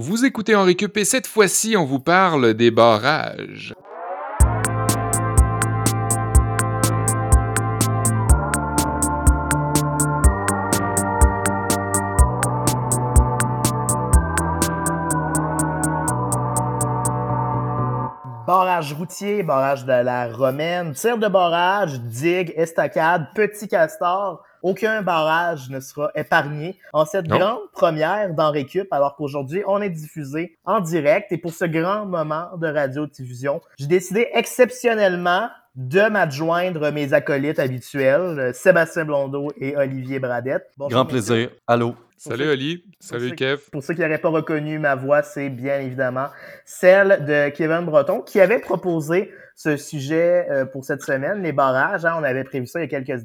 Vous écoutez en récup et cette fois-ci, on vous parle des barrages. Barrage routier, barrage de la Romaine, tir de barrage, digue, estacade, petit castor. Aucun barrage ne sera épargné en cette grande première dans Récup, alors qu'aujourd'hui, on est diffusé en direct. Et pour ce grand moment de radiodiffusion, j'ai décidé exceptionnellement de m'adjoindre mes acolytes habituels, Sébastien Blondeau et Olivier Bradette. Grand plaisir. Allô. Salut Oli, salut Kev. Pour ceux qui n'auraient pas reconnu ma voix, c'est bien évidemment celle de Kevin Breton qui avait proposé ce sujet euh, pour cette semaine, les barrages. Hein, on avait prévu ça il y a quelques,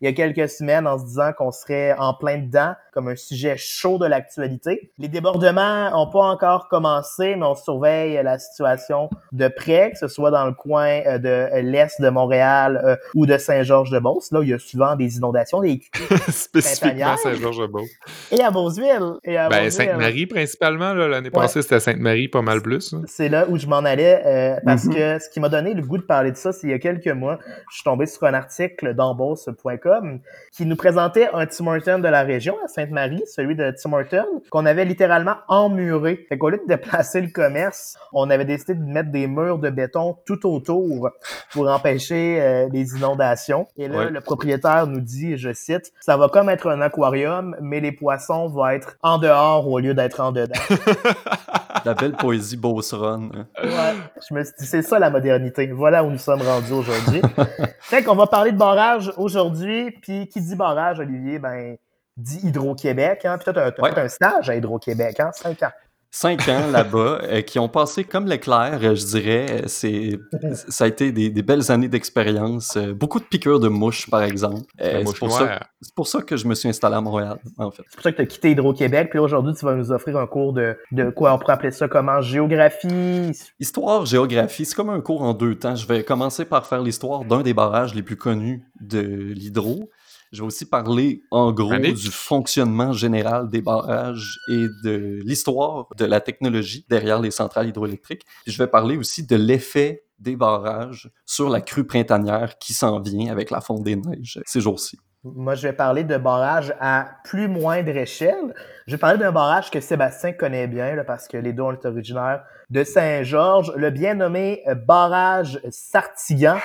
il y a quelques semaines en se disant qu'on serait en plein dedans comme un sujet chaud de l'actualité. Les débordements n'ont pas encore commencé, mais on surveille la situation de près, que ce soit dans le coin euh, de l'est de Montréal euh, ou de Saint-Georges-de-Beauce, là où il y a souvent des inondations, des Spécifiquement Saint-Georges-de-Beauce. Et à Beauceville. Et à ben, Sainte-Marie principalement, l'année passée c'était Sainte-Marie pas mal plus. Hein. C'est là où je m'en allais parce mm-hmm. que ce qui m'a donné le goût de parler de ça, c'est il y a quelques mois, je suis tombé sur un article d'embourse.com qui nous présentait un Tim Horton de la région, à Sainte-Marie, celui de Tim Horton, qu'on avait littéralement emmuré. Fait qu'au lieu de déplacer le commerce, on avait décidé de mettre des murs de béton tout autour pour empêcher euh, les inondations. Et là, le propriétaire nous dit, je cite, ça va comme être un aquarium, mais les poissons vont être en dehors au lieu d'être en dedans. la belle poésie Beauceron. Hein. Ouais, je me suis dit, c'est ça la modernité. Voilà où nous sommes rendus aujourd'hui. fait qu'on va parler de barrage aujourd'hui, puis qui dit barrage, Olivier, ben, dit Hydro-Québec. Hein? Puis toi, tu as, un stage à Hydro-Québec, hein? Cinq ans cinq ans là-bas, euh, qui ont passé comme l'éclair, euh, je dirais. C'est, ça a été des, belles années d'expérience. Euh, beaucoup de piqûres de mouches, par exemple. c'est, pour ça, c'est pour ça que je me suis installé à Montréal, en fait. C'est pour ça que tu as quitté Hydro-Québec. Puis aujourd'hui, tu vas nous offrir un cours de, de quoi on pourrait appeler ça comment Géographie. Histoire, géographie. C'est comme un cours en deux temps. Je vais commencer par faire l'histoire d'un des barrages les plus connus de l'hydro. Je vais aussi parler en gros du fonctionnement général des barrages et de l'histoire de la technologie derrière les centrales hydroélectriques. je vais parler aussi de l'effet des barrages sur la crue printanière qui s'en vient avec la fonte des neiges ces jours-ci. Moi, je vais parler de barrages à plus moindre échelle. Je vais parler d'un barrage que Sébastien connaît bien parce que les deux sont originaires de Saint-Georges, le bien nommé barrage Sartigan.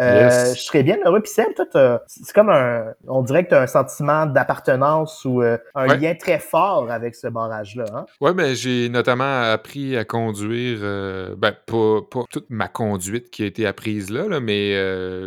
Euh, je serais bien heureux. Puis Seb, toi, c'est comme un, on dirait que tu as un sentiment d'appartenance ou euh, un lien très fort avec ce barrage-là. Hein? Oui, mais j'ai notamment appris à conduire, euh, ben, pas, pas, toute ma conduite qui a été apprise là, là mais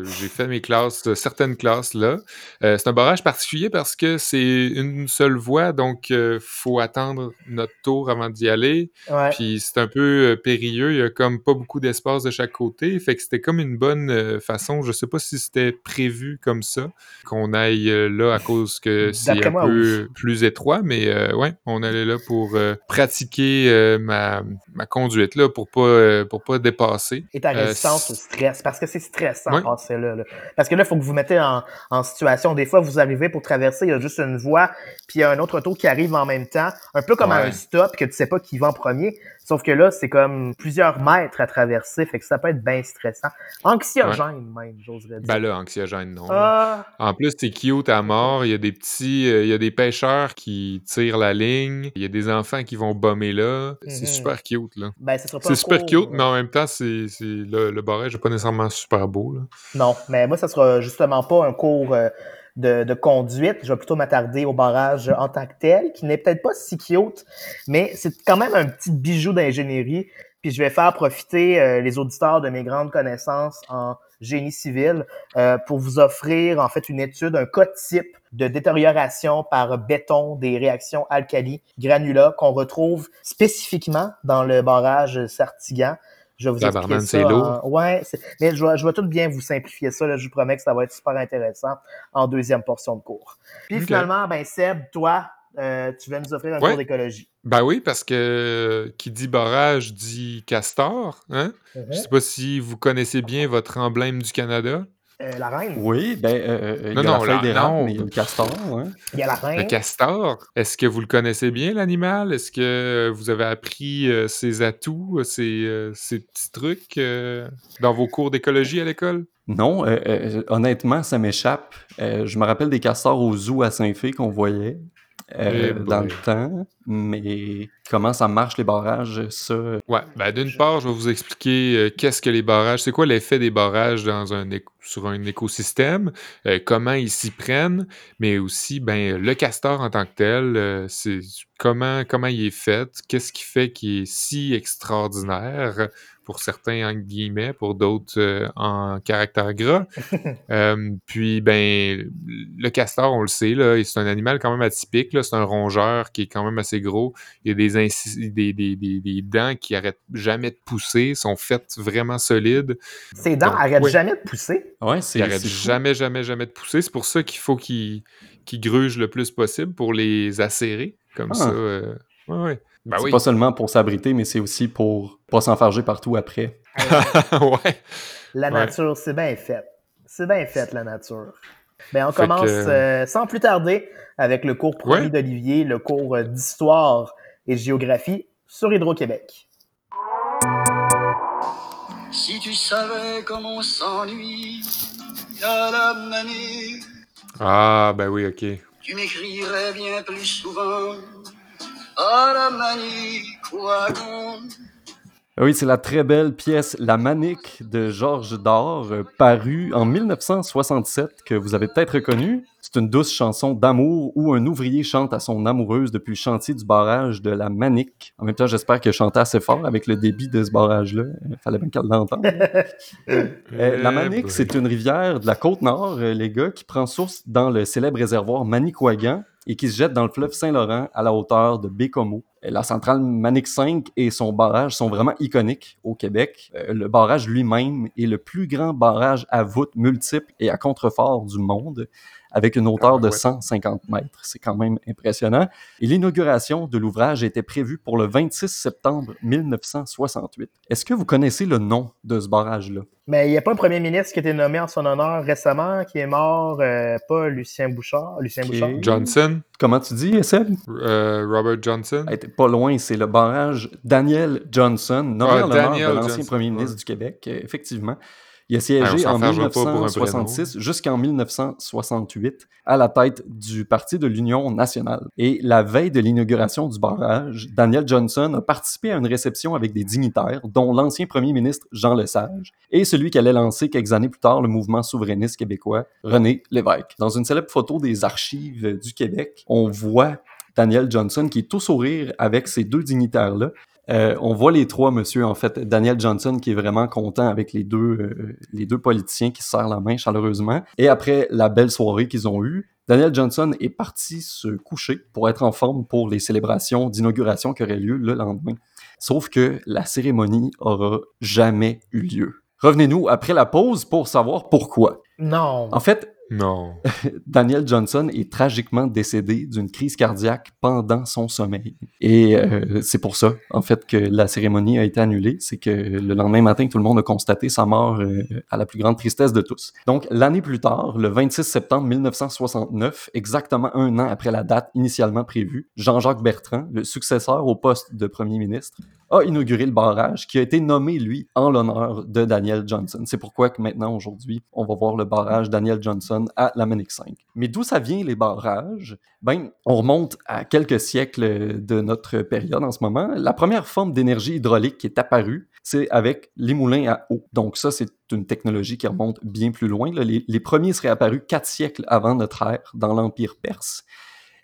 j'ai fait mes classes, certaines classes là. c'est un barrage particulier parce que c'est une seule voie, donc il faut attendre notre tour avant d'y aller. Puis c'est un peu périlleux, il y a comme pas beaucoup d'espace de chaque côté, fait que c'était comme une bonne façon je Je sais pas si c'était prévu comme ça, qu'on aille euh, là à cause que c'est un peu plus étroit, mais euh, ouais, on allait là pour euh, pratiquer ma, conduite, là, pour pas, pour pas dépasser. Et ta résistance au stress, parce que c'est stressant de passer là, Parce que là, il faut que vous mettez en, en, situation. Des fois, vous arrivez pour traverser, il y a juste une voie, puis il y a un autre auto qui arrive en même temps, un peu comme un stop, que tu sais pas qui va en premier. Sauf que là, c'est comme plusieurs mètres à traverser, fait que ça peut être bien stressant. Anxiogène, même, j'oserais dire. Ben là, anxiogène, non. Ah. En plus, c'est cute à mort. Il y a des petits, euh, il y a des pêcheurs qui tirent la ligne. Il y a des enfants qui vont bomber là. C'est mhm. super cute, là. Ben, c'est super cute, mais en même temps, c'est, le, le barrage n'est pas nécessairement super beau, là. Non, mais moi, ça sera justement pas un cours. Euh, de, conduite. Je vais plutôt m'attarder au barrage en tant que tel, qui n'est peut-être pas si cute, mais c'est quand même un petit bijou d'ingénierie. Puis je vais faire profiter euh, les auditeurs de mes grandes connaissances en génie civil euh, pour vous offrir en fait une étude, un code type de détérioration par béton des réactions alcali granulats qu'on retrouve spécifiquement dans le barrage Sartigan. Je vais vous expliquer ça. Ouais, mais je vais, je vais tout bien vous simplifier ça. Là. Je vous promets que ça va être super intéressant en deuxième portion de cours. Puis finalement, ben Seb, toi, euh, tu viens nous offrir un cours d'écologie. Ben oui, parce que qui dit barrage dit castor. Hein? ne mm-hmm. Je sais pas si vous connaissez bien votre emblème du Canada. Euh, la reine. Oui, ben, euh, il y a Non, la non, feuille la- d'érable, non. mais il y a le castor. hein. Il y a la reine. Le castor, est-ce que vous le connaissez bien, l'animal? Est-ce que vous avez appris euh, ses atouts, ses, euh, ses petits trucs euh, dans vos cours d'écologie à l'école? Non, euh, euh, honnêtement, ça m'échappe. Euh, je me rappelle des castors au zoo à Saint-Fé qu'on voyait euh, Eh dans boy. le temps, mais comment ça marche les barrages, ça... Ouais, ben d'une part, je vais vous expliquer euh, qu'est-ce que les barrages, c'est quoi l'effet des barrages dans un sur un écosystème, euh, comment ils s'y prennent, mais aussi ben le castor en tant que tel, euh, c'est comment comment il est fait, qu'est-ce qui fait qu'il est si extraordinaire pour certains en guillemets, pour d'autres euh, en caractère gras. Euh, puis ben le castor, on le sait là, c'est un animal quand même atypique là, c'est un rongeur qui est quand même assez gros. Il y a des, inci- des, des, des, des dents qui arrêtent jamais de pousser, sont faites vraiment solides. Ses dents Donc, arrêtent oui. jamais de pousser? Ouais, Qui c'est arrêtent c'est fou. jamais, jamais, jamais de pousser. C'est pour ça qu'il faut qu'ils qu'ils grugent le plus possible pour les acérer. Comme Ah. ça. euh, Ouais, ouais. Ben c'est oui. pas seulement pour s'abriter, mais c'est aussi pour pas s'enfarger partout après. ouais. La Ouais. nature, c'est bien fait. C'est bien fait, la nature. Ben, on Fait commence que- euh, sans plus tarder avec le cours promis Ouais. d'Olivier, le cours euh, d'histoire et géographie sur Hydro-Québec. Si tu savais comme on s'ennuie à la manée, Ah, ben oui, ok. tu m'écrirais bien plus souvent à la manie, quoi donc? Ah Oui, c'est la très belle pièce La Manique de Georges Dor, euh, parue en 1967, que vous avez peut-être reconnue. C'est une douce chanson d'amour où un ouvrier chante à son amoureuse depuis le chantier du barrage de La Manique. En même temps, j'espère qu'elle chantait assez fort avec le débit de ce barrage-là. Il fallait bien qu'elle l'entende. Euh, la Manique, boy. c'est une rivière de la côte nord, euh, les gars, qui prend source dans le célèbre réservoir Manicouagan et qui se jette dans le fleuve Saint-Laurent à la hauteur de Bécomo. Euh, La centrale Manic 5 et son barrage sont vraiment iconiques au Québec. Euh, le barrage lui-même est le plus grand barrage à voûte multiple et à contrefort du monde, avec une hauteur de ouais. 150 mètres. C'est quand même impressionnant. Et l'inauguration de l'ouvrage était prévue pour le 26 septembre 1968. Est-ce que vous connaissez le nom de ce barrage-là? Mais il n'y a pas un premier ministre qui a été nommé en son honneur récemment, qui est mort, euh, pas Lucien Bouchard. Lucien. Bouchard. Johnson, Comment tu dis, Seb? euh, Robert Johnson. Hey, pas loin, c'est le barrage Daniel Johnson, nommé Ah, en l'honneur de l'ancien premier ouais. ministre du Québec, euh, effectivement. Il a Ah, siégé s'en en prénom. 1966 jusqu'en 1968 à la tête du Parti de l'Union nationale. Et la veille de l'inauguration du barrage, Daniel Johnson a participé à une réception avec des dignitaires, dont l'ancien premier ministre Jean Lesage et celui qui allait lancer quelques années plus tard le mouvement souverainiste québécois, René Lévesque. Dans une célèbre photo des archives du Québec, on voit Daniel Johnson qui est tout sourire avec ces deux dignitaires-là. Euh, on voit les trois, monsieur, en fait. Daniel Johnson qui est vraiment content avec les deux, euh, les deux politiciens qui se serrent la main chaleureusement. Et après la belle soirée qu'ils ont eue, Daniel Johnson est parti se coucher pour être en forme pour les célébrations d'inauguration qui auraient lieu le lendemain. Sauf que la cérémonie aura jamais eu lieu. Revenez-nous après la pause pour savoir pourquoi. Non. En fait, Non. Daniel Johnson est tragiquement décédé d'une crise cardiaque pendant son sommeil. Et euh, c'est pour ça, en fait, que la cérémonie a été annulée. C'est que le lendemain matin, tout le monde a constaté sa mort euh, à la plus grande tristesse de tous. Donc, l'année plus tard, le 26 septembre 1969, exactement un an après la date initialement prévue, Jean-Jacques Bertrand, le successeur au poste de premier ministre, a inauguré le barrage qui a été nommé, lui, en l'honneur de Daniel Johnson. C'est pourquoi que maintenant, aujourd'hui, on va voir le barrage Daniel Johnson à la Manic 5. Mais d'où ça vient, les barrages? Ben, on remonte à quelques siècles de notre période en ce moment. La première forme d'énergie hydraulique qui est apparue, c'est avec les moulins à eau. Donc ça, c'est une technologie qui remonte bien plus loin. là. Les, les premiers seraient apparus quatre siècles avant notre ère dans l'Empire perse.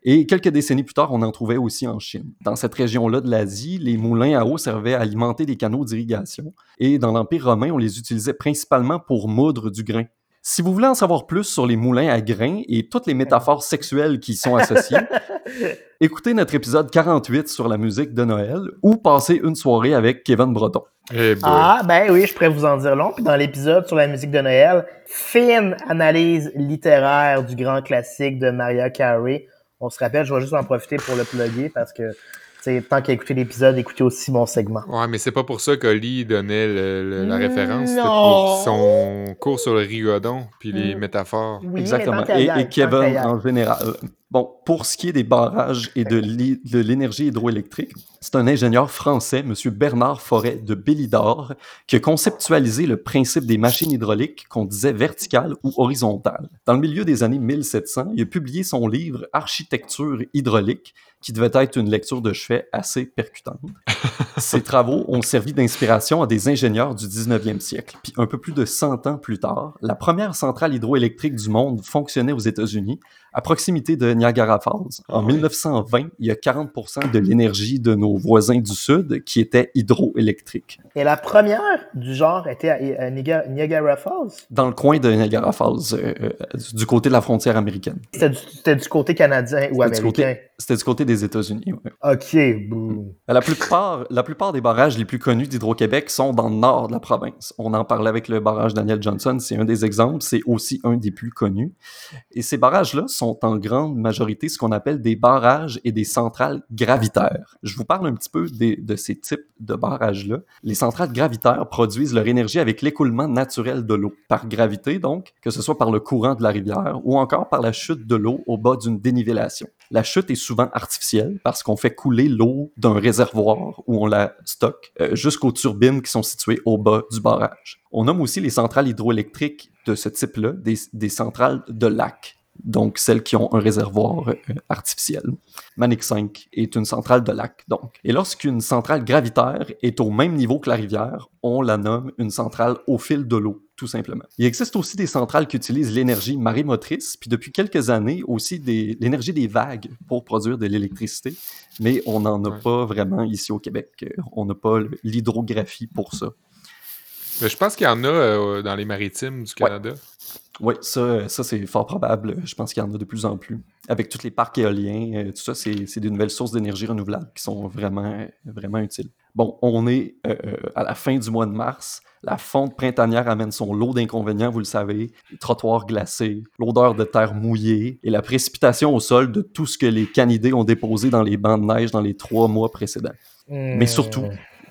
Et quelques décennies plus tard, on en trouvait aussi en Chine. Dans cette région-là de l'Asie, les moulins à eau servaient à alimenter des canaux d'irrigation. Et dans l'Empire romain, on les utilisait principalement pour moudre du grain. Si vous voulez en savoir plus sur les moulins à grains et toutes les métaphores sexuelles qui y sont associées, écoutez notre épisode 48 sur la musique de Noël ou passez une soirée avec Kevin Breton. Eh boy. Ah, ben oui, je pourrais vous en dire long. Puis dans l'épisode sur la musique de Noël, fine analyse littéraire du grand classique de Maria Carey. On se rappelle, je vais juste en profiter pour le plugger parce que tant qu'à écouter l'épisode, écoutez aussi mon segment. Ouais, mais c'est pas pour ça qu'Oli donnait la référence. C'était Non. pour son cours sur le rigodon puis les Mm. métaphores. Oui, Exactement. Et, et Kevin en général. Bon, pour ce qui est des barrages et de l'énergie hydroélectrique, c'est un ingénieur français, M. Bernard Forêt de Bélidor, qui a conceptualisé le principe des machines hydrauliques qu'on disait verticales ou horizontales. Dans le milieu des années 1700, il a publié son livre Architecture hydraulique, qui devait être une lecture de chevet assez percutante. Ces travaux ont servi d'inspiration à des ingénieurs du 19e siècle. Puis un peu plus de 100 ans plus tard, la première centrale hydroélectrique du monde fonctionnait aux États-Unis, à proximité de Niagara Falls. En Ah oui. 1920, il y a 40% de l'énergie de nos voisins du Sud qui était hydroélectrique. Et la première du genre était à, Niagara, Falls? Dans le coin de Niagara Falls, euh, euh, du côté de la frontière américaine. C'était du, côté canadien ou américain? C'était du côté des États-Unis. ouais. Ok, bouh. La plupart, la plupart des barrages les plus connus d'Hydro-Québec sont dans le nord de la province. On en parlait avec le barrage Daniel Johnson, c'est un des exemples, c'est aussi un des plus connus. Et ces barrages-là sont en grande majorité ce qu'on appelle des barrages et des centrales gravitaires. Je vous parle un petit peu des- de ces types de barrages-là. Les centrales gravitaires produisent leur énergie avec l'écoulement naturel de l'eau, par gravité donc, que ce soit par le courant de la rivière ou encore par la chute de l'eau au bas d'une dénivellation. La chute est souvent artificielle parce qu'on fait couler l'eau d'un réservoir où on la stocke euh, jusqu'aux turbines qui sont situées au bas du barrage. On nomme aussi les centrales hydroélectriques de ce type-là des, des centrales de lac, donc celles qui ont un réservoir euh, artificiel. Manic 5 est une centrale de lac, donc. Et lorsqu'une centrale gravitaire est au même niveau que la rivière, on la nomme une centrale au fil de l'eau, tout simplement. Il existe aussi des centrales qui utilisent l'énergie marémotrice, puis depuis quelques années aussi l'énergie des vagues pour produire de l'électricité, mais on n'en a pas vraiment ici au Québec. Euh, On n'a pas l'hydrographie pour ça. Mais je pense qu'il y en a euh, dans les maritimes du Canada. Oui, ça, ça c'est fort probable. Je pense qu'il y en a de plus en plus. Avec tous les parcs éoliens, euh, tout ça, c'est des nouvelles sources d'énergie renouvelable qui sont vraiment, vraiment utiles. Bon, on est euh, euh, à la fin du mois de mars. La fonte printanière amène son lot d'inconvénients, vous le savez. Les trottoirs glacés, l'odeur de terre mouillée et la précipitation au sol de tout ce que les canidés ont déposé dans les bancs de neige dans les trois mois précédents. Mais surtout,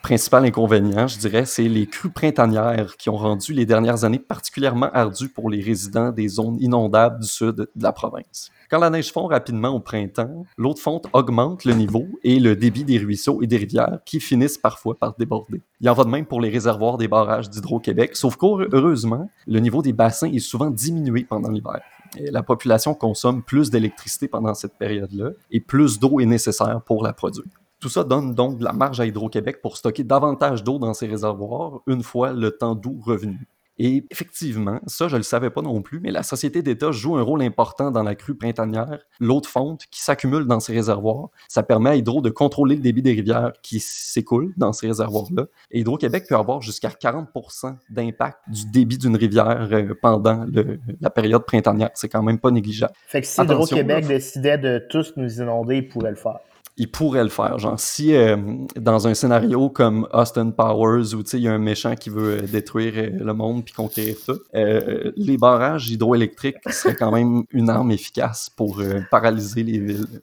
principal inconvénient, je dirais, c'est les crues printanières qui ont rendu les dernières années particulièrement ardues pour les résidents des zones inondables du sud de la province. Quand la neige fond rapidement au printemps, l'eau de fonte augmente le niveau et le débit des ruisseaux et des rivières qui finissent parfois par déborder. Il en va de même pour les réservoirs des barrages d'Hydro-Québec, sauf qu'heureusement, le niveau des bassins est souvent diminué pendant l'hiver. Et la population consomme plus d'électricité pendant cette période-là et plus d'eau est nécessaire pour la produire. Tout ça donne donc de la marge à Hydro-Québec pour stocker davantage d'eau dans ses réservoirs une fois le temps doux revenu. Et effectivement, ça je le savais pas non plus, mais la société d'État joue un rôle important dans la crue printanière. L'eau de fonte qui s'accumule dans ces réservoirs, ça permet à Hydro de contrôler le débit des rivières qui s'écoulent dans ces réservoirs-là. Et Hydro-Québec peut avoir jusqu'à 40% d'impact du débit d'une rivière euh, pendant le- la période printanière. C'est quand même pas négligeable. Fait que si Hydro-Québec décidait de tous nous inonder, il pourrait le faire. Il pourrait le faire. Genre, si euh, dans un scénario comme Austin Powers, où il y a un méchant qui veut euh, détruire euh, le monde puis conquérir tout, euh, les barrages hydroélectriques seraient quand même une arme efficace pour euh, paralyser les villes.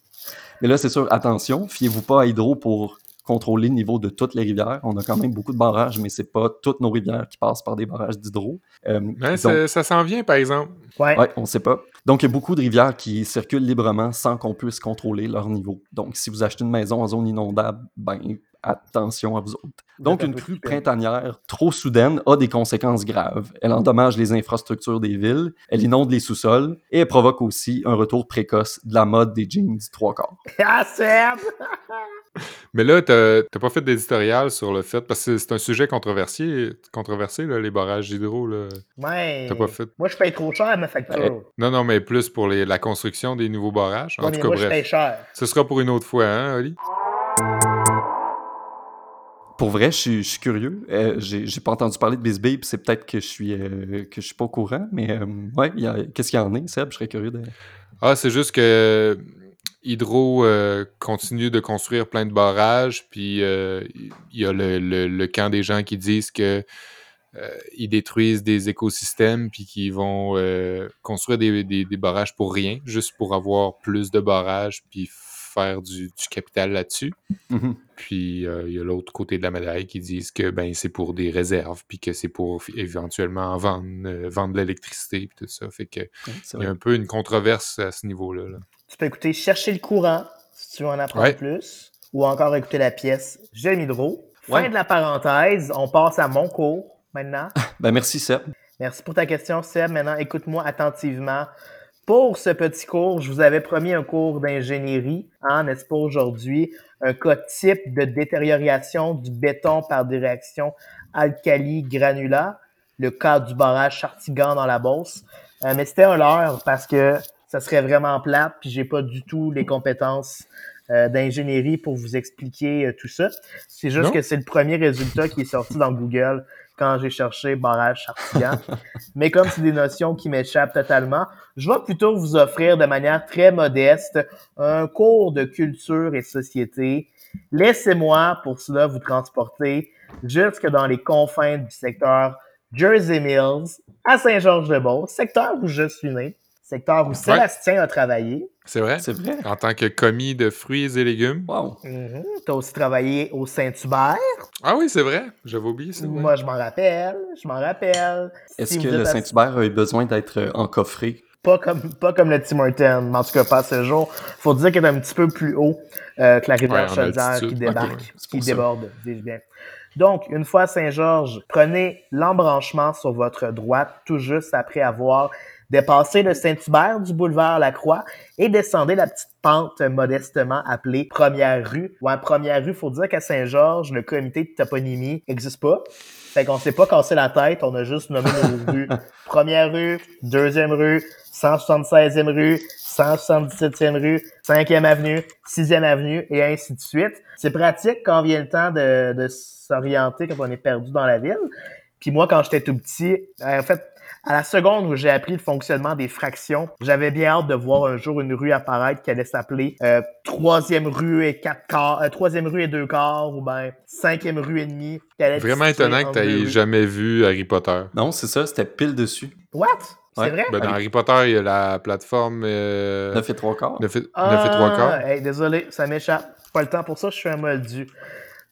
Mais là, c'est sûr, attention, fiez-vous pas à Hydro pour contrôler le niveau de toutes les rivières. On a quand même beaucoup de barrages, mais c'est pas toutes nos rivières qui passent par des barrages d'hydro. Euh, donc- ça, s'en vient, par exemple. Ouais. Ouais, on sait pas. Donc, il y a beaucoup de rivières qui circulent librement sans qu'on puisse contrôler leur niveau. Donc, si vous achetez une maison en zone inondable, ben, attention à vous autres. Donc, une crue printanière trop soudaine a des conséquences graves. Elle endommage les infrastructures des villes, elle inonde les sous-sols et elle provoque aussi un retour précoce de la mode des jeans trois quarts. Ah! Mais là, t'as t'as pas fait d'éditorial sur le fait, parce que c'est un sujet controversé, controversé là, les barrages hydro. Là. Ouais. T'as pas fait. Moi, je paye trop cher ma facture. Non, non, mais plus pour les- la construction des nouveaux barrages. En tout cas, moi, je paye cher. Ce sera pour une autre fois, hein, Oli? Pour vrai, je suis, je suis curieux. Euh, j'ai pas entendu parler de Bisbee, puis c'est peut-être que je suis euh, que je suis pas au courant, mais euh, ouais, qu'est-ce qu'il y en est, Seb? Je serais curieux de. Ah, c'est juste que Hydro euh, continue de construire plein de barrages, puis euh, il y a le, le- le camp des gens qui disent que euh, ils détruisent des écosystèmes, puis qu'ils vont construire des, des- des barrages pour rien, juste pour avoir plus de barrages, puis faire du, du capital là-dessus. Mhm. Puis il y a l'autre côté de la médaille qui disent que ben c'est pour des réserves, puis que c'est pour éventuellement vendre, vendre de l'électricité, puis tout ça. Fait que Ouais, il y a un peu une controverse à ce niveau-là. là. Tu peux écouter Chercher le courant si tu veux en apprendre Ouais. plus, ou encore écouter la pièce J'aime Hydro. Fin Ouais. de la parenthèse, on passe à mon cours maintenant. Ben, merci, Seb. Merci pour ta question, Seb. Maintenant, écoute-moi attentivement. Pour ce petit cours, je vous avais promis un cours d'ingénierie, hein, n'est-ce pas, aujourd'hui? Un cas type de détérioration du béton par des réactions alkali-granulats, le cas du barrage Chartigan dans la Beauce. Euh, mais c'était un leurre parce que ça serait vraiment plate, puis j'ai pas du tout les compétences euh, d'ingénierie pour vous expliquer euh, tout ça. C'est juste Non. que c'est le premier résultat qui est sorti dans Google quand j'ai cherché barrage Chartigan. Mais comme c'est des notions qui m'échappent totalement, je vais plutôt vous offrir de manière très modeste un cours de culture et société. Laissez-moi pour cela vous transporter jusque dans les confins du secteur Jersey Mills à Saint-Georges-de-Beauce, secteur où je suis né, secteur où Sébastien a travaillé. C'est vrai? C'est vrai. En tant que commis de fruits et légumes. Wow. Mhm. Tu as aussi travaillé au Saint-Hubert. Ah oui, c'est vrai. J'avais oublié ça. Moi, je m'en rappelle. Je m'en rappelle. Est-ce Si que le Saint-Hubert a eu besoin d'être euh, encoffré? Pas comme, pas comme le Tim Hortons, mais en tout cas pas ce jour. Faut dire qu'il est un petit peu plus haut euh, que la rivière Ouais, Chaudière qui ouais, qui déborde, dis-je bien. Donc, une fois à Saint-Georges, prenez l'embranchement sur votre droite, tout juste après avoir dépassé le Saint-Hubert du boulevard Lacroix et descendez la petite pente modestement appelée Première rue. Ouais, Première rue, faut dire qu'à Saint-Georges, le comité de toponymie n'existe pas. Fait qu'on s'est pas cassé la tête, on a juste nommé nos rues. Première rue, deuxième rue, 176e rue, 177e rue, 5e avenue, 6e avenue, et ainsi de suite. C'est pratique quand vient le temps de, de s'orienter quand on est perdu dans la ville. Puis moi, quand j'étais tout petit, en fait, à la seconde où j'ai appris le fonctionnement des fractions, j'avais bien hâte de voir un jour une rue apparaître qui allait s'appeler euh, troisième rue et quatre quarts, euh, troisième rue et deux quarts, ou ben cinquième rue et être Vraiment étonnant que tu jamais vu Harry Potter. Non, c'est ça, c'était pile dessus. What? C'est Ouais. vrai? Ben, dans Harry- Harry Potter, il y a la plateforme euh, 9 et 3 quarts. 9 et, Ah, 9 et 3 quarts. hey, désolé, ça m'échappe. Pas le temps pour ça, je suis un moldu.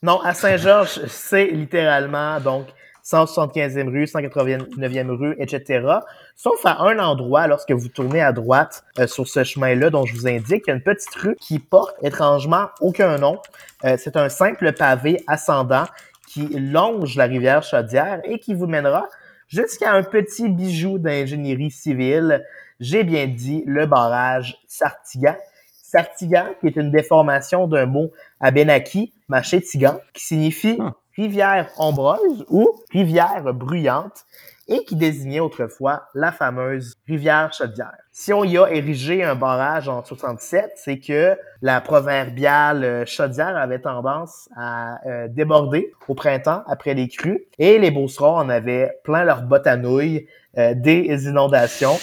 Non, à Saint-Georges, c'est littéralement donc 175e rue, 189e rue, etc. Sauf à un endroit, lorsque vous tournez à droite euh, sur ce chemin-là dont je vous indique, il y a une petite rue qui porte étrangement aucun nom. Euh, c'est un simple pavé ascendant qui longe la rivière Chaudière et qui vous mènera jusqu'à un petit bijou d'ingénierie civile. J'ai bien dit le barrage Sartigan. Sartigan, qui est une déformation d'un mot abénaki, machétigan, qui signifie Ah. Rivière ombreuse ou rivière bruyante et qui désignait autrefois la fameuse rivière Chaudière. Si on y a érigé un barrage en 67, c'est que la proverbiale euh, Chaudière avait tendance à euh, déborder au printemps après les crues et les Beaucerons en avaient plein leurs bottes à nouilles euh, des inondations.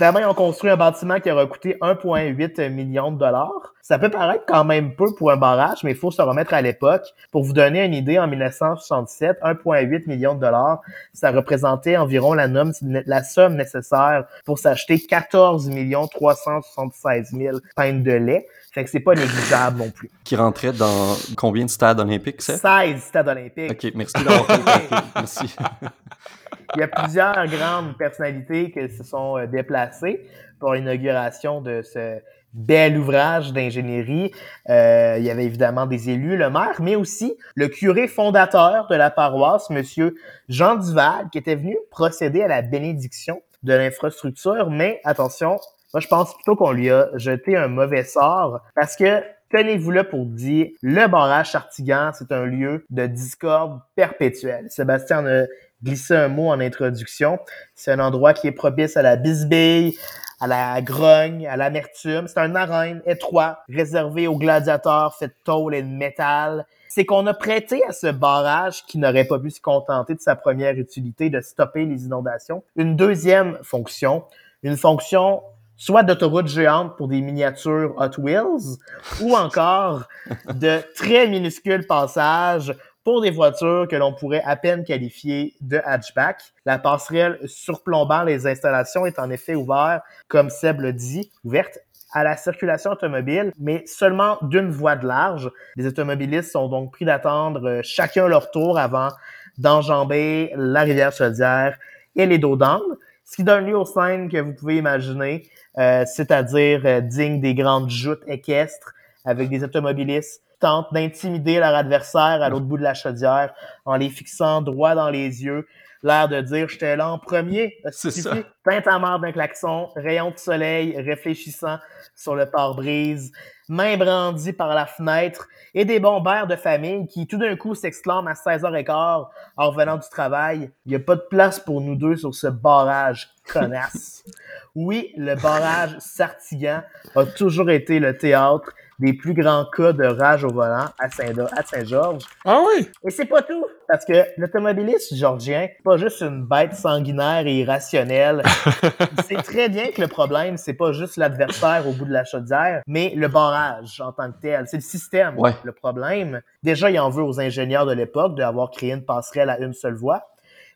Finalement, ils ont construit un bâtiment qui aura coûté 1,8 million de dollars. Ça peut paraître quand même peu pour un barrage, mais il faut se remettre à l'époque. Pour vous donner une idée, en 1967, 1,8 million de dollars, ça représentait environ la, nomme- la somme nécessaire pour s'acheter 14 376 000 pintes de lait. Fait que c'est pas négligeable non plus. Qui rentrait dans combien de stades olympiques, c'est? 16 stades olympiques. Ok, merci d'avoir. Merci. Il y a plusieurs grandes personnalités qui se sont euh, déplacées pour l'inauguration de ce bel ouvrage d'ingénierie. Euh, il y avait évidemment des élus, le maire, mais aussi le curé fondateur de la paroisse, Monsieur Jean Duval, qui était venu procéder à la bénédiction de l'infrastructure. Mais attention, moi je pense plutôt qu'on lui a jeté un mauvais sort parce que Tenez-vous là pour dire, le barrage Chartigan, c'est un lieu de discorde perpétuelle. Sébastien en a glissé un mot en introduction. C'est un endroit qui est propice à la bisbille, à la grogne, à l'amertume. C'est un arène étroit, réservé aux gladiateurs, fait de tôle et de métal. C'est qu'on a prêté à ce barrage qui n'aurait pas pu se contenter de sa première utilité de stopper les inondations. Une deuxième fonction, une fonction soit d'autoroute géante pour des miniatures Hot Wheels, ou encore de très minuscules passages pour des voitures que l'on pourrait à peine qualifier de hatchback. La passerelle surplombant les installations est en effet ouverte, comme Seb l'a dit, ouverte à la circulation automobile, mais seulement d'une voie de large. Les automobilistes sont donc pris d'attendre euh, chacun leur tour avant d'enjamber la rivière Chaudière et les dos ce qui donne lieu aux scènes que vous pouvez imaginer, euh, c'est-à-dire euh, dignes des grandes joutes équestres avec des automobilistes tentent d'intimider leur adversaire à l'autre bout de la chaudière en les fixant droit dans les yeux, l'air de dire j'étais là en premier. C'est ça. Teinte à mort d'un klaxon, rayon de soleil réfléchissant sur le pare-brise, main brandie par la fenêtre et des bombères de famille qui tout d'un coup s'exclament à 16h15 en revenant du travail. Il n'y a pas de place pour nous deux sur ce barrage, connasse. Oui, le barrage Sartigan a toujours été le théâtre des plus grands cas de rage au volant à Saint- à Saint-Georges. Ah oui? Et c'est pas tout, parce que l'automobiliste georgien, pas juste une bête sanguinaire et irrationnelle. Il sait très bien que le problème, c'est pas juste l'adversaire au bout de la chaudière, mais le barrage en tant que tel. C'est le système, Ouais. le problème. Déjà, il en veut aux ingénieurs de l'époque d'avoir créé une passerelle à une seule voie,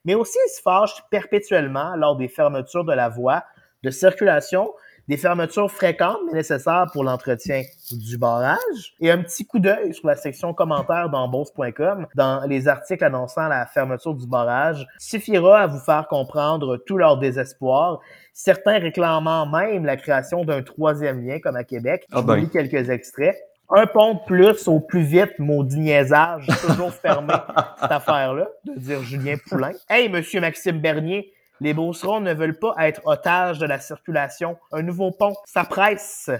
mais aussi il se fâche perpétuellement lors des fermetures de la voie de circulation, des fermetures fréquentes mais nécessaires pour l'entretien du barrage. Et un petit coup d'œil sur la section commentaires d'embauche.com dans les articles annonçant la fermeture du barrage suffira à vous faire comprendre tout leur désespoir, certains réclamant même la création d'un troisième lien comme à Québec. Ah Je ben. vous lis quelques extraits. Un pont de plus au plus vite, maudit niaisage, toujours fermé, cette affaire-là, de dire Julien Poulain. Hey, monsieur Maxime Bernier, les Beaucerons ne veulent pas être otages de la circulation. Un nouveau pont, ça presse.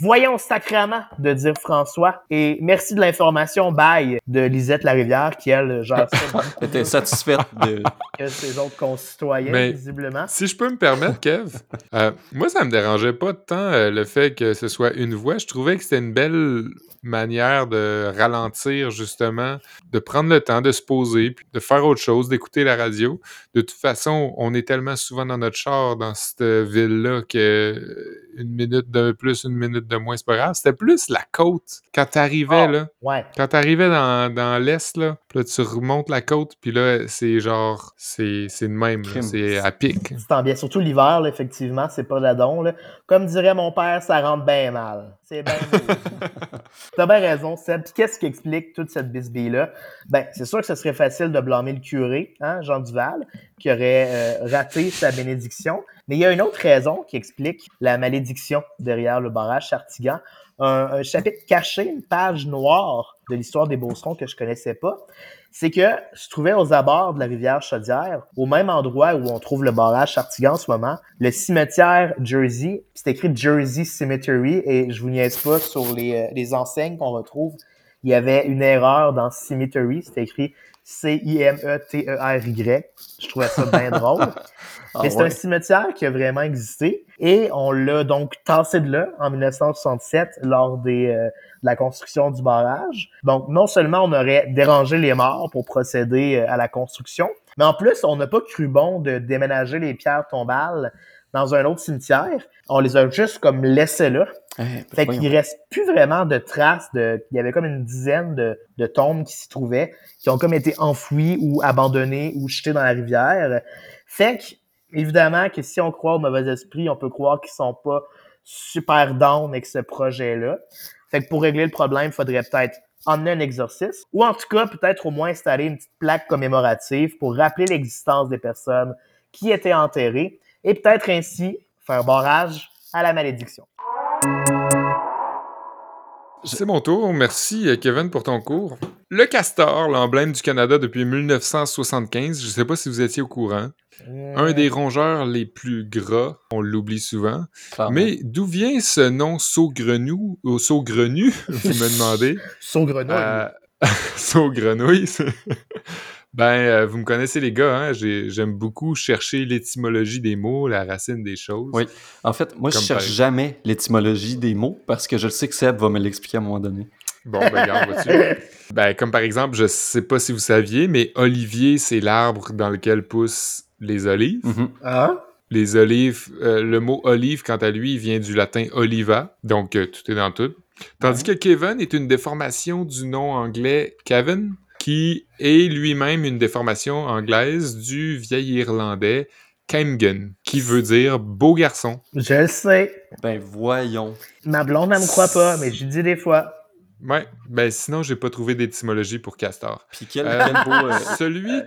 Voyons sacrément, de dire François. Et merci de l'information, bye, de Lisette Larivière, qui, elle, gère ça mieux satisfaite de. que ses autres concitoyens, Mais- visiblement. Si je peux me permettre, Kev, euh, moi, ça me dérangeait pas tant euh, le fait que ce soit une voix. Je trouvais que c'était une belle manière de ralentir, justement, de prendre le temps de se poser, puis de faire autre chose, d'écouter la radio. De toute façon, on est tellement souvent dans notre char dans cette ville-là que une minute de plus, une minute de moins, c'est pas grave. C'était plus la côte. Quand t'arrivais, Oh. là, Ouais. quand t'arrivais dans, dans l'Est, là, puis là, tu remontes la côte, puis là, c'est genre, c'est c'est le même, c'est à pic. Tu t'en viens. Surtout l'hiver, là, effectivement, c'est pas d'adon. Là. Comme dirait mon père, ça rentre bien mal. C'est bien T'as bien raison, Seb. Puis qu'est-ce qui explique toute cette bisbille-là? Ben, c'est sûr que ce serait facile de blâmer le curé, hein, Jean Duval, qui aurait euh, raté sa bénédiction. Mais il y a une autre raison qui explique la malédiction derrière le barrage Chartigan. Un, un chapitre caché, une page noire de l'histoire des Beaucerons que je connaissais pas. C'est que se trouvait aux abords de la rivière Chaudière, au même endroit où on trouve le barrage Chartigan en ce moment, le cimetière Jersey. C'est écrit Jersey Cemetery et je vous niaise pas sur les, euh, les enseignes qu'on retrouve. Il y avait une erreur dans Cemetery, c'était écrit C-I-M-E-T-E-R-Y. Je trouvais ça bien drôle. Ah Mais c'est ouais. un cimetière qui a vraiment existé et on l'a donc tassé de là en 1967 lors des, euh, de la construction du barrage. Donc non seulement on aurait dérangé les morts pour procéder euh, à la construction, mais en plus on n'a pas cru bon de déménager les pierres tombales dans un autre cimetière. On les a juste comme laissées là. Eh, Fait qu'il reste plus vraiment de traces de. Il y avait comme une dizaine de, de tombes qui s'y trouvaient, qui ont comme été enfouies ou abandonnées ou jetées dans la rivière. Fait que, évidemment, que si on croit au mauvais esprit, on peut croire qu'ils sont pas super down avec ce projet-là. Fait que pour régler le problème, il faudrait peut-être emmener un exorcisme, ou en tout cas, peut-être au moins installer une petite plaque commémorative pour rappeler l'existence des personnes qui étaient enterrées, et peut-être ainsi faire barrage à la malédiction. C'est mon tour. Merci, euh, Kevin, pour ton cours. Le castor, l'emblème du Canada depuis 1975, je ne sais pas si vous étiez au courant. Un des rongeurs les plus gras, on l'oublie souvent. Clairement. Mais d'où vient ce nom saugrenou ou saugrenu, vous me demandez? Saugrenouille. Euh, Saugrenouille. Ben, euh, vous me connaissez les gars, hein? j'ai- j'aime beaucoup chercher l'étymologie des mots, la racine des choses. Oui. En fait, moi, je cherche par- jamais l'étymologie des mots parce que je sais que Seb va me l'expliquer à un moment donné. Bon, ben, regarde, vois-tu. Ben, comme par exemple, je sais pas si vous saviez, mais olivier, c'est l'arbre dans lequel poussent les olives. Mhm. Hein? Les olives, euh, le mot olive, quant à lui, vient du latin oliva, donc euh, tout est dans tout. Tandis que Kevin est une déformation du nom anglais Kevin, qui est lui-même une déformation anglaise du vieil irlandais Kemgen, qui veut dire beau garçon. Je le sais. Ben voyons. Ma blonde, elle me croit pas, mais je dis des fois. Ouais, ben sinon, j'ai pas trouvé d'étymologie pour castor. Puis quel, Euh, beau... euh, Celui,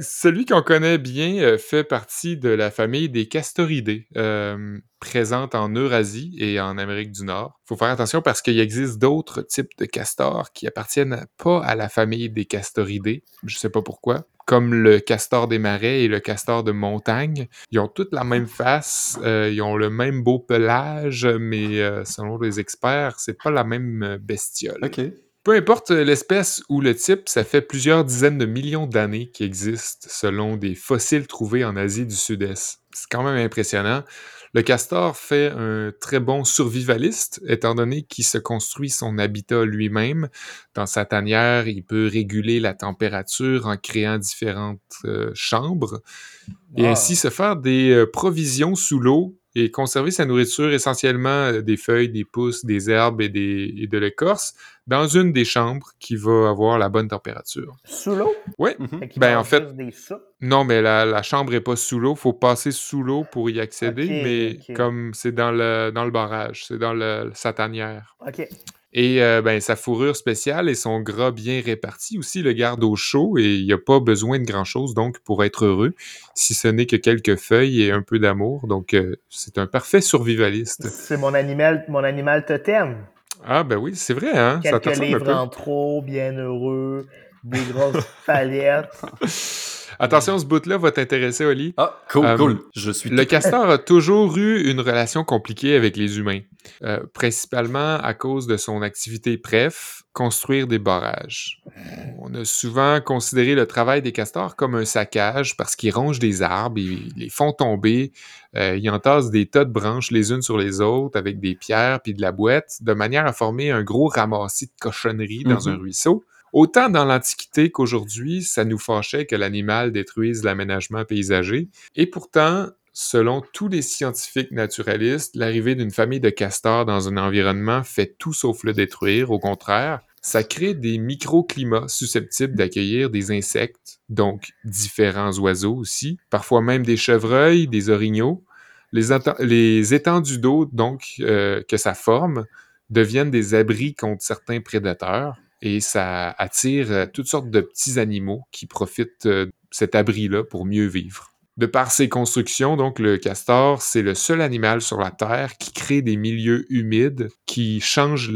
celui qu'on connaît bien euh, fait partie de la famille des castoridés, euh, présente en Eurasie et en Amérique du Nord. faut faire attention parce qu'il existe d'autres types de castors qui appartiennent pas à la famille des castoridés. Je sais pas pourquoi. Comme le castor des marais et le castor de montagne. Ils ont toutes la même face, euh, ils ont le même beau pelage, mais euh, selon les experts, c'est pas la même euh, bestiole. OK. Peu importe euh, l'espèce ou le type, ça fait plusieurs dizaines de millions d'années qu'il existe selon des fossiles trouvés en Asie du Sud-Est. C'est quand même impressionnant. Le castor fait un très bon survivaliste, étant donné qu'il se construit son habitat lui-même. Dans sa tanière, il peut réguler la température en créant différentes euh, chambres et ainsi se faire des euh, provisions sous l'eau et conserver sa nourriture essentiellement euh, des feuilles, des pousses, des herbes et, des, et de l'écorce dans une des chambres qui va avoir la bonne température. Sous l'eau? Oui. Fait qu'il Ben, en fait- des non, mais la, la chambre est pas sous l'eau. faut passer sous l'eau pour y accéder, mais comme c'est dans le, dans le barrage, c'est dans le, sa tanière. OK. Et euh, ben, sa fourrure spéciale et son gras bien réparti aussi le garde au chaud et il n'y a pas besoin de grand-chose donc pour être heureux, si ce n'est que quelques feuilles et un peu d'amour. Donc euh, c'est un parfait survivaliste. C'est mon animal, mon animal totem. Ah ben oui, c'est vrai, hein? Ça te Quelques un livres peu. en trop, bien heureux, des grosses palettes. Attention, ce bout-là va t'intéresser, Oli. Ah, cool, Euh, cool. Je suis Le castor a toujours eu une relation compliquée avec les humains, euh, principalement à cause de son activité préf, construire des barrages. On a souvent considéré le travail des castors comme un saccage parce qu'ils rongent des arbres, ils les font tomber, euh, ils entassent des tas de branches les unes sur les autres avec des pierres puis de la boîte, de manière à former un gros ramassis de cochonneries dans Mhm. un ruisseau. Autant dans l'Antiquité qu'aujourd'hui, ça nous fâchait que l'animal détruise l'aménagement paysager. Et pourtant, selon tous les scientifiques naturalistes, l'arrivée d'une famille de castors dans un environnement fait tout sauf le détruire. Au contraire, ça crée des microclimats susceptibles d'accueillir des insectes, donc différents oiseaux aussi, parfois même des chevreuils, des orignaux. Les, étendues d'eau, donc, euh, que ça forme, deviennent des abris contre certains prédateurs et ça attire euh, toutes sortes de petits animaux qui profitent euh, de cet abri-là pour mieux vivre. De par ses constructions, donc le castor, c'est le seul animal sur la Terre qui crée des milieux humides qui changent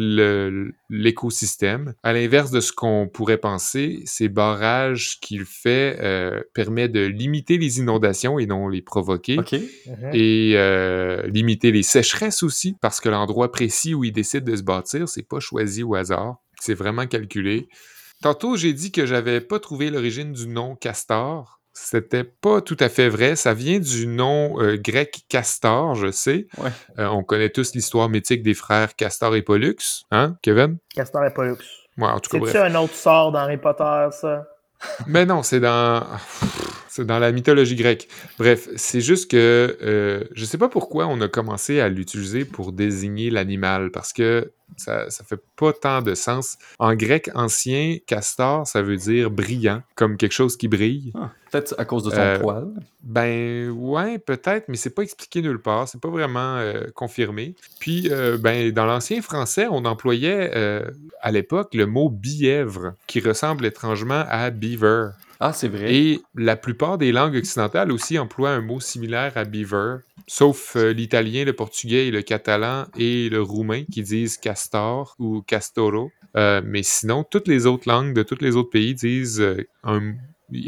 l'écosystème. À l'inverse de ce qu'on pourrait penser, ces barrages qu'il fait euh, permettent de limiter les inondations et non les provoquer OK. Mhm. et euh, limiter les sécheresses aussi, parce que l'endroit précis où il décide de se bâtir, c'est pas choisi au hasard, c'est vraiment calculé. Tantôt, j'ai dit que j'avais pas trouvé l'origine du nom castor. C'était pas tout à fait vrai. Ça vient du nom euh, grec castor, je sais. Ouais. Euh, on connaît tous l'histoire mythique des frères Castor et Pollux, hein, Kevin? Castor et Pollux. Ouais, en tout cas, bref. C'est-tu un autre sort dans Harry Potter, ça? Mais non, c'est dans. C'est dans la mythologie grecque. Bref, c'est juste que euh, je sais pas pourquoi on a commencé à l'utiliser pour désigner l'animal, parce que ça, ça fait pas tant de sens. En grec ancien, castor, ça veut dire brillant, comme quelque chose qui brille. Ah, Peut-être à cause de son Euh, poil. Ben ouais, peut-être, mais c'est pas expliqué nulle part, c'est pas vraiment euh, confirmé. Puis euh, ben dans l'ancien français, on employait à l'époque le mot bièvre, qui ressemble étrangement à beaver. Ah, c'est vrai. Et la plupart des langues occidentales aussi emploient un mot similaire à beaver, sauf euh, l'italien, le portugais le catalan et le roumain qui disent castor ou castoro. Euh, mais sinon, toutes les autres langues de tous les autres pays disent euh, un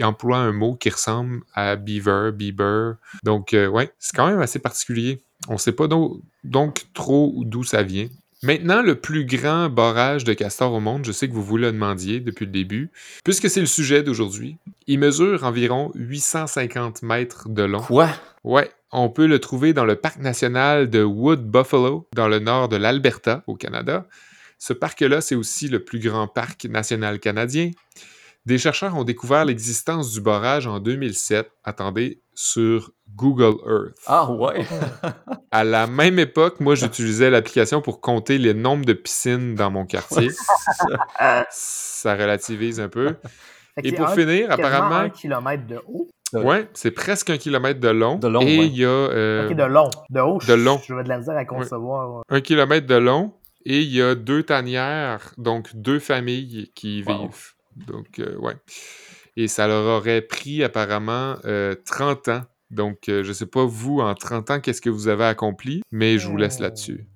emploient un mot qui ressemble à beaver, beaver. Donc, euh, ouais, c'est quand même assez particulier. On sait pas donc, donc trop d'où ça vient. Maintenant, le plus grand barrage de castors au monde, je sais que vous vous le demandiez depuis le début, puisque c'est le sujet d'aujourd'hui. Il mesure environ 850 mètres de long. Quoi? Ouais, on peut le trouver dans le parc national de Wood Buffalo, dans le nord de l'Alberta, au Canada. Ce parc-là, c'est aussi le plus grand parc national canadien. Des chercheurs ont découvert l'existence du barrage en 2007, attendez, sur Google Earth. Ah, ouais. À la même époque, moi, j'utilisais l'application pour compter le nombre de piscines dans mon quartier. Ça relativise un peu. Et pour un- finir, apparemment, un kilomètre de haut. Ouais, c'est presque un kilomètre de long. De long, et ouais. il y a euh, Ok, de long. De haut, de long. je vais de la misère à concevoir. ouais. un kilomètre de long et il y a deux tanières, donc deux familles qui y Wow. vivent. Donc, euh, ouais. Et ça leur aurait pris apparemment euh, 30 ans. Donc, euh, je sais pas vous, en 30 ans, qu'est-ce que vous avez accompli, mais je vous laisse Hmm. là-dessus.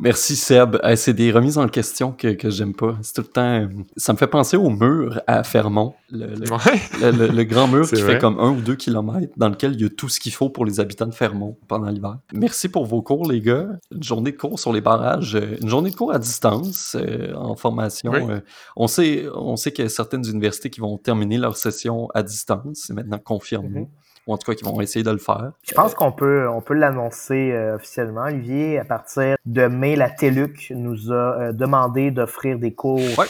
Merci Seb. Eh, c'est des remises en question que, que j'aime pas. C'est tout le temps. euh, Ça me fait penser au mur à Fermont. Le, le- Ouais. le- le- le grand mur qui vrai. fait comme un ou deux kilomètres, dans lequel il y a tout ce qu'il faut pour les habitants de Fermont pendant l'hiver. Merci pour vos cours, les gars. Une journée de cours sur les barrages, euh, une journée de cours à distance, euh, en formation. Oui. On sait, on sait qu'il y a certaines universités qui vont terminer leur session à distance, c'est maintenant confirmé. Mhm. Ou en tout cas, qui vont essayer de le faire. Je pense qu'on peut, on peut l'annoncer euh, officiellement. Olivier, à partir de mai, la TELUC nous a euh, demandé d'offrir des cours Ouais.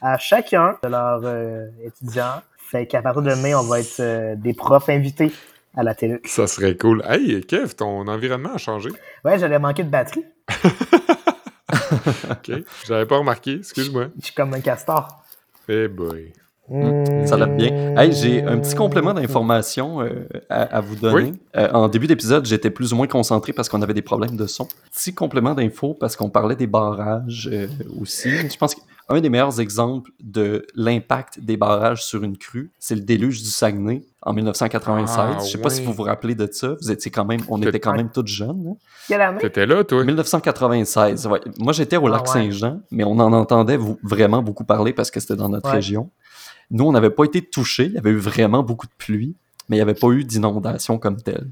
à chacun de leurs euh, étudiants. Fait qu'à partir de mai, on va être euh, des profs invités à la TELUC. Ça serait cool. Hey, Kev, ton environnement a changé. Ouais, j'allais manquer de batterie. OK. J'avais pas remarqué. Excuse-moi. Je suis comme un castor. Eh boy. Mm, Ça l'aide bien. Hey, j'ai un petit complément d'information euh, à, à vous donner. Oui. Euh, en début d'épisode, j'étais plus ou moins concentré parce qu'on avait des problèmes de son. Petit complément d'info parce qu'on parlait des barrages euh, aussi. Je pense qu'un des meilleurs exemples de l'impact des barrages sur une crue, c'est le déluge du Saguenay en 1996. Ah, Je sais pas si vous vous rappelez de ça. Vous étiez quand même, on était quand même tous jeunes. hein. T'étais là, toi? 1996. ouais. Moi, j'étais au Ah lac ouais. Saint-Jean, mais on en entendait vraiment beaucoup parler parce que c'était dans notre Ouais. région. Nous, on n'avait pas été touchés. Il y avait eu vraiment beaucoup de pluie, mais il n'y avait pas eu d'inondation comme telle.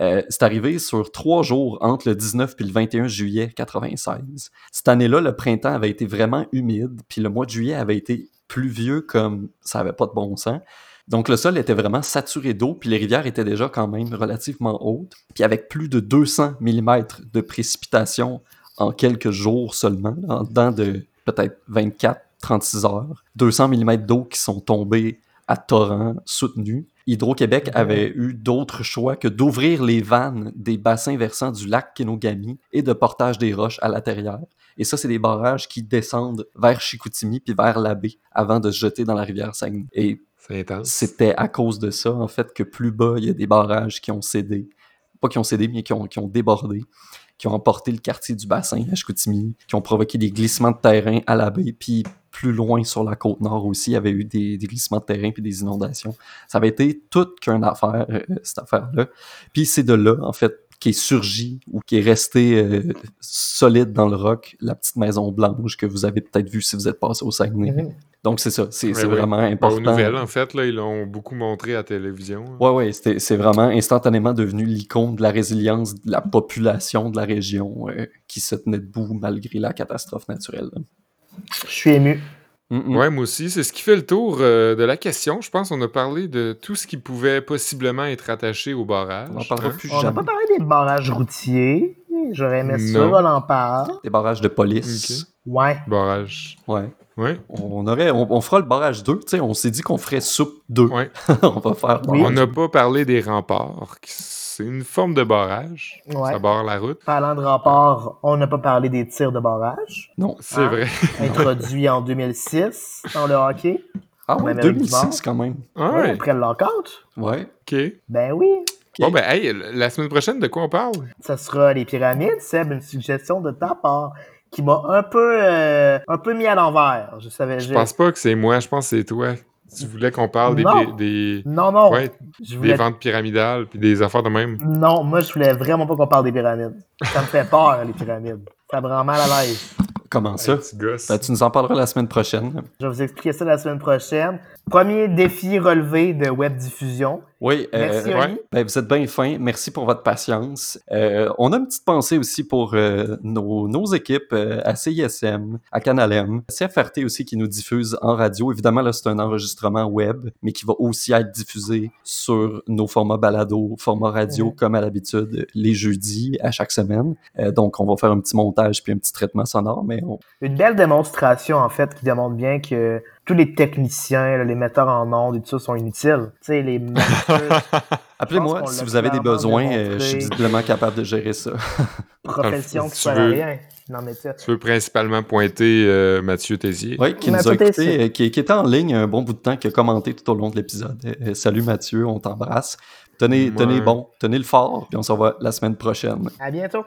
Euh, c'est arrivé sur trois jours entre le 19 et le 21 juillet 96. Cette année-là, le printemps avait été vraiment humide, puis le mois de juillet avait été pluvieux comme ça avait pas de bon sens. Donc le sol était vraiment saturé d'eau, puis les rivières étaient déjà quand même relativement hautes. Puis avec plus de 200 mm de précipitation en quelques jours seulement, en dedans de peut-être 24-36 heures, 200 mm d'eau qui sont tombées à torrent soutenu. Hydro-Québec avait eu d'autres choix que d'ouvrir les vannes des bassins versants du lac Kenogami et de portage des roches à l'intérieur. Et ça, c'est des barrages qui descendent vers Chicoutimi puis vers la baie avant de se jeter dans la rivière Saguenay. Et c'était à cause de ça, en fait, que plus bas, il y a des barrages qui ont cédé. Pas qui ont cédé, mais qui ont, qui ont débordé, qui ont emporté le quartier du bassin à Chicoutimi, qui ont provoqué des glissements de terrain à la baie. Puis plus loin sur la côte nord aussi, il y avait eu des, glissements de terrain puis des inondations. Ça avait été toute qu'une affaire, euh, cette affaire-là. Puis c'est de là, en fait, qui est surgi ou qui est resté euh, solide dans le roc, la petite maison blanche que vous avez peut-être vue si vous êtes passé au Saguenay. Mhm. Donc c'est ça, c'est Ouais, c'est ouais. vraiment important. Aux nouvelles, en fait, là, ils l'ont beaucoup montré à la télévision. Ouais, ouais, c'était- c'est vraiment instantanément devenu l'icône de la résilience de la population de la région euh, qui se tenait debout malgré la catastrophe naturelle. Je suis ému. Mm, mm. Ouais, moi aussi. C'est ce qui fait le tour euh, de la question. Je pense qu'on a parlé de tout ce qui pouvait possiblement être attaché au barrage. On n'en parlera hein? plus On n'a jamais. pas parlé des barrages routiers. J'aurais aimé ça, Non. on en parle. Des barrages de police. Ouais. Barrage. Ouais. Ouais. On aurait, on, on fera le barrage 2. Tu sais, on s'est dit qu'on ferait soupe 2. Ouais. on va faire Oui. On n'a pas parlé des remparts. C'est une forme de barrage. Ouais. Ça barre la route. Parlant de rapport, on n'a pas parlé des tirs de barrage, Non. C'est Ah. vrai. introduits en 2006 dans le hockey. Ah Nord. 2006 quand même. Ah Ouais, ouais. après le lockout. Ouais. OK. Ben oui. Bon, ben, hey, la semaine prochaine, de quoi on parle? Ça sera les pyramides, Seb, une suggestion de ta part qui m'a un peu euh, un peu mis à l'envers. Je savais Je pense pas que c'est moi, je pense que c'est toi. Tu voulais qu'on parle des, Non. des, Non, non. ouais, je des ventes pyramidales puis des affaires de même? Non, moi, je voulais vraiment pas qu'on parle des pyramides. Ça me fait peur, les pyramides. Ça me rend mal à l'aise. Comment ça? Gosse. Ben, tu nous en parleras la semaine prochaine. Je vais vous expliquer ça la semaine prochaine. Premier défi relevé de web diffusion. Oui, euh, Merci, ouais. Ben, vous êtes bien fin. Merci pour votre patience. Euh, on a une petite pensée aussi pour euh, nos, nos équipes euh, à CISM, à Canal M, CFRT aussi qui nous diffuse en radio. Évidemment, là, c'est un enregistrement web, mais qui va aussi être diffusé sur nos formats balado, formats radio, comme à l'habitude, les jeudis à chaque semaine. Donc, on va faire un petit montage puis un petit traitement sonore, mais on... Une belle démonstration, en fait, qui démontre bien que tous les techniciens, là, les metteurs en ondes et tout ça sont inutiles. Tu sais, les Appelez-moi si vous avez des besoins. euh, je suis visiblement capable de gérer ça. profession Si qui tu sert à veux- rien. Non, mais. Tu veux principalement pointer euh, Mathieu Tézier? Oui, qui nous a écouté, euh, qui, qui était en ligne un bon bout de temps, qui a commenté tout au long de l'épisode. Euh, salut Mathieu, on t'embrasse. Tenez, Ouais. tenez bon, tenez le fort, puis on se revoit la semaine prochaine. À bientôt.